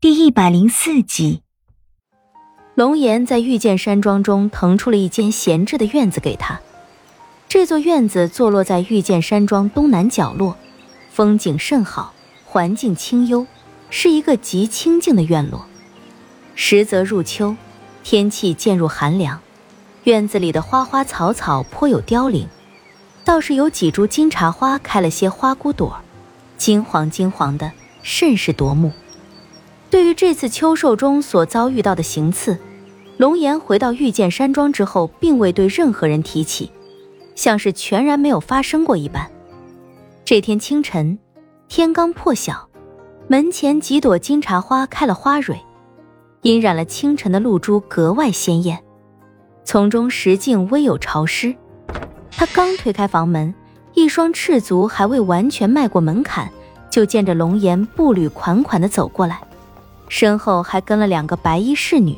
第一百零四集，龙岩在御剑山庄中腾出了一间闲置的院子给他。这座院子坐落在御剑山庄东南角落，风景甚好，环境清幽，是一个极清静的院落。时则入秋，天气渐入寒凉，院子里的花花草草颇有凋零，倒是有几株金茶花开了些花骨朵，金黄金黄的，甚是夺目。对于这次秋狩中所遭遇到的行刺，龙岩回到御剑山庄之后，并未对任何人提起，像是全然没有发生过一般。这天清晨，天刚破晓，门前几朵金茶花开了花蕊，晕染了清晨的露珠，格外鲜艳。从中石径微有潮湿，他刚推开房门，一双赤足还未完全迈过门槛，就见着龙岩步履款款地走过来。身后还跟了两个白衣侍女，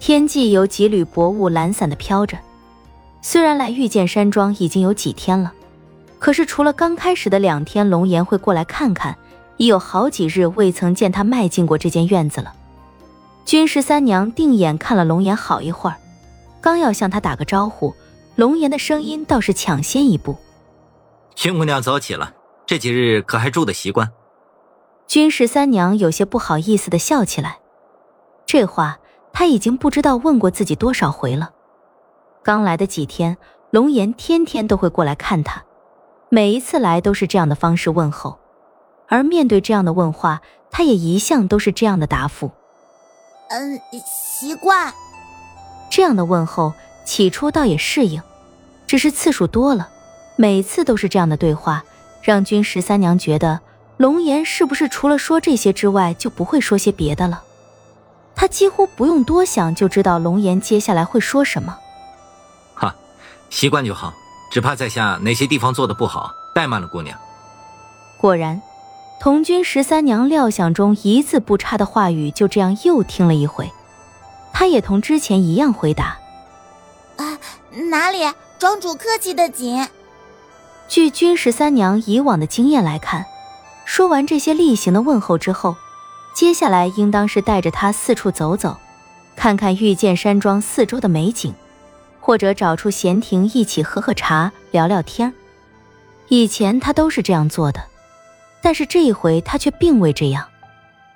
天际有几缕薄雾懒散的飘着。虽然来御剑山庄已经有几天了，可是除了刚开始的两天，龙岩会过来看看，已有好几日未曾见他迈进过这间院子了。君十三娘定眼看了龙岩好一会儿，刚要向他打个招呼，龙岩的声音倒是抢先一步：“君姑娘早起了，这几日可还住的习惯？”君十三娘有些不好意思的笑起来，这话她已经不知道问过自己多少回了。刚来的几天，龙颜天天都会过来看她，每一次来都是这样的方式问候，而面对这样的问话，她也一向都是这样的答复：“嗯，习惯。”这样的问候起初倒也适应，只是次数多了，每次都是这样的对话，让君十三娘觉得。龙岩是不是除了说这些之外就不会说些别的了？他几乎不用多想就知道龙岩接下来会说什么。哈，习惯就好，只怕在下哪些地方做的不好，怠慢了姑娘。果然，童军十三娘料想中一字不差的话语就这样又听了一回。他也同之前一样回答：“啊，哪里，庄主客气的紧。”据君十三娘以往的经验来看。说完这些例行的问候之后，接下来应当是带着他四处走走，看看御剑山庄四周的美景，或者找出闲庭一起喝喝茶、聊聊天。以前他都是这样做的，但是这一回他却并未这样，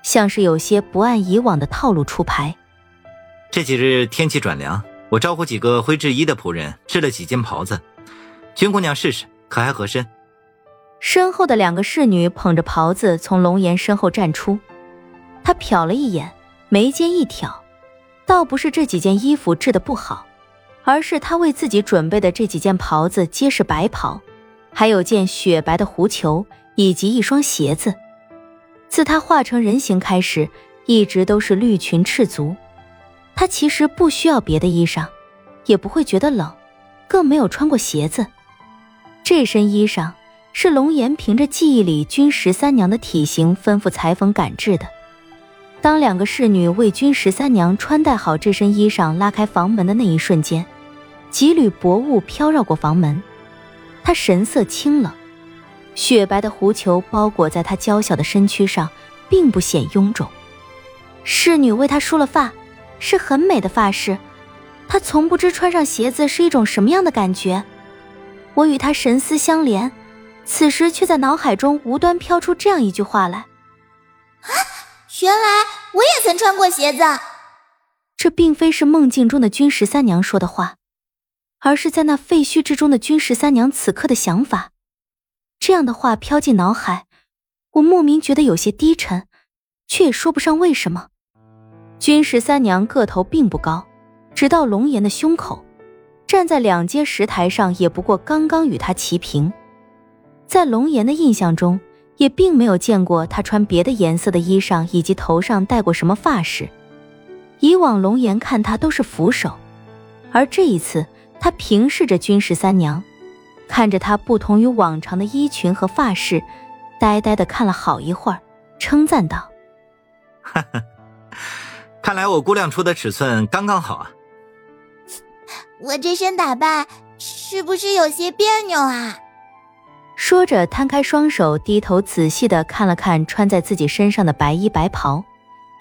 像是有些不按以往的套路出牌。这几日天气转凉，我招呼几个会制衣的仆人织了几件袍子，君姑娘试试，可还合身？身后的两个侍女捧着袍子从龙岩身后站出，他瞟了一眼，眉间一挑，倒不是这几件衣服制的不好，而是他为自己准备的这几件袍子皆是白袍，还有件雪白的狐裘以及一双鞋子。自他化成人形开始，一直都是绿裙赤足，他其实不需要别的衣裳，也不会觉得冷，更没有穿过鞋子，这身衣裳。是龙岩凭着记忆里君十三娘的体型吩咐裁缝赶制的。当两个侍女为君十三娘穿戴好这身衣裳，拉开房门的那一瞬间，几缕薄雾飘绕过房门，她神色清冷，雪白的狐裘包裹在她娇小的身躯上，并不显臃肿。侍女为她梳了发，是很美的发饰。她从不知穿上鞋子是一种什么样的感觉。我与她神思相连。此时却在脑海中无端飘出这样一句话来：“啊，原来我也曾穿过鞋子。”这并非是梦境中的君十三娘说的话，而是在那废墟之中的君十三娘此刻的想法。这样的话飘进脑海，我莫名觉得有些低沉，却也说不上为什么。君十三娘个头并不高，直到龙颜的胸口，站在两阶石台上也不过刚刚与他齐平。在龙岩的印象中，也并没有见过他穿别的颜色的衣裳，以及头上戴过什么发饰。以往龙岩看他都是俯首，而这一次他平视着君十三娘，看着她不同于往常的衣裙和发饰，呆呆的看了好一会儿，称赞道：“哈哈，看来我估量出的尺寸刚刚好啊。我这身打扮是不是有些别扭啊？”说着，摊开双手，低头仔细的看了看穿在自己身上的白衣白袍，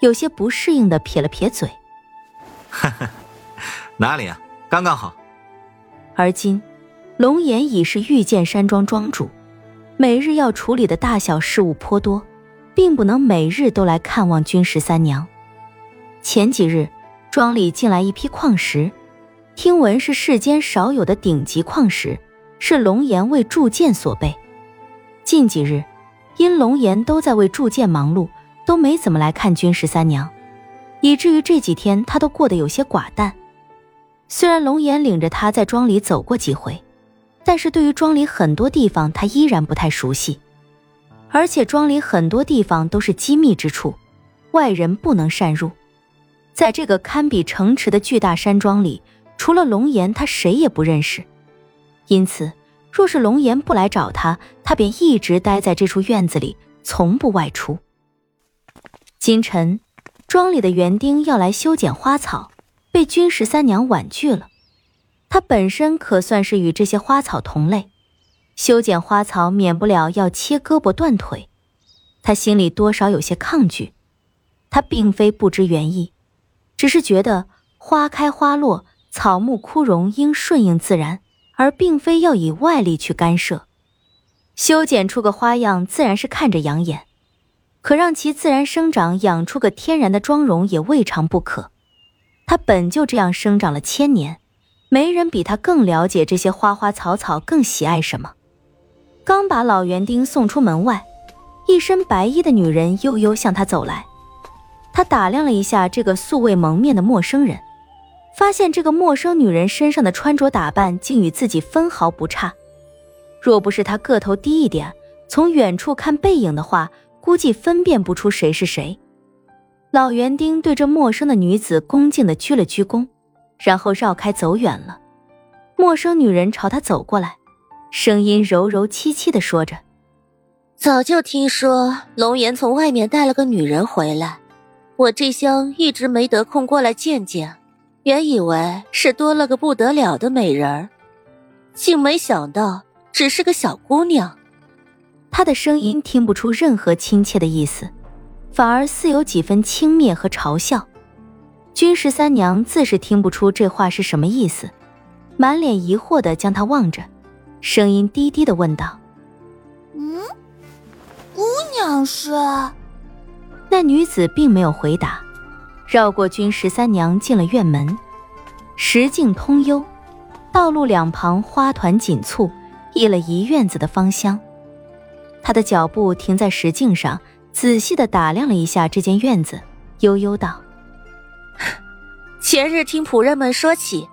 有些不适应的撇了撇嘴：“哈哈，哪里啊，刚刚好。”而今，龙岩已是御剑山庄庄主，每日要处理的大小事务颇多，并不能每日都来看望君十三娘。前几日，庄里进来一批矿石，听闻是世间少有的顶级矿石，是龙岩为铸剑所备。近几日，因龙岩都在为铸剑忙碌，都没怎么来看君十三娘，以至于这几天他都过得有些寡淡。虽然龙岩领着他在庄里走过几回，但是对于庄里很多地方他依然不太熟悉，而且庄里很多地方都是机密之处，外人不能擅入。在这个堪比城池的巨大山庄里，除了龙岩，他谁也不认识，因此。若是龙岩不来找他，他便一直待在这处院子里，从不外出。今晨，庄里的园丁要来修剪花草，被君十三娘婉拒了。他本身可算是与这些花草同类，修剪花草免不了要切胳膊断腿，他心里多少有些抗拒。他并非不知原意，只是觉得花开花落，草木枯荣应顺应自然。而并非要以外力去干涉，修剪出个花样自然是看着养眼，可让其自然生长，养出个天然的妆容也未尝不可。它本就这样生长了千年，没人比他更了解这些花花草草，更喜爱什么。刚把老园丁送出门外，一身白衣的女人悠悠向他走来，他打量了一下这个素未蒙面的陌生人。发现这个陌生女人身上的穿着打扮竟与自己分毫不差，若不是她个头低一点，从远处看背影的话，估计分辨不出谁是谁。老园丁对这陌生的女子恭敬地鞠了鞠躬，然后绕开走远了。陌生女人朝他走过来，声音柔柔凄凄地说着：“早就听说龙岩从外面带了个女人回来，我这厢一直没得空过来见见。”原以为是多了个不得了的美人儿，竟没想到只是个小姑娘。她的声音听不出任何亲切的意思，反而似有几分轻蔑和嘲笑。君十三娘自是听不出这话是什么意思，满脸疑惑的将她望着，声音低低的问道：“嗯，姑娘是？”那女子并没有回答。绕过君十三娘，进了院门。石径通幽，道路两旁花团锦簇，溢了一院子的芳香。他的脚步停在石径上，仔细的打量了一下这间院子，悠悠道：“ 前日听仆人们说起，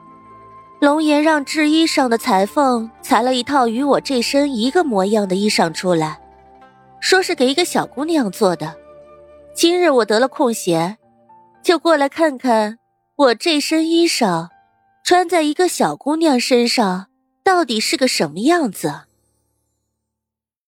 龙岩让制衣裳的裁缝裁了一套与我这身一个模样的衣裳出来，说是给一个小姑娘做的。今日我得了空闲。”就过来看看，我这身衣裳，穿在一个小姑娘身上，到底是个什么样子。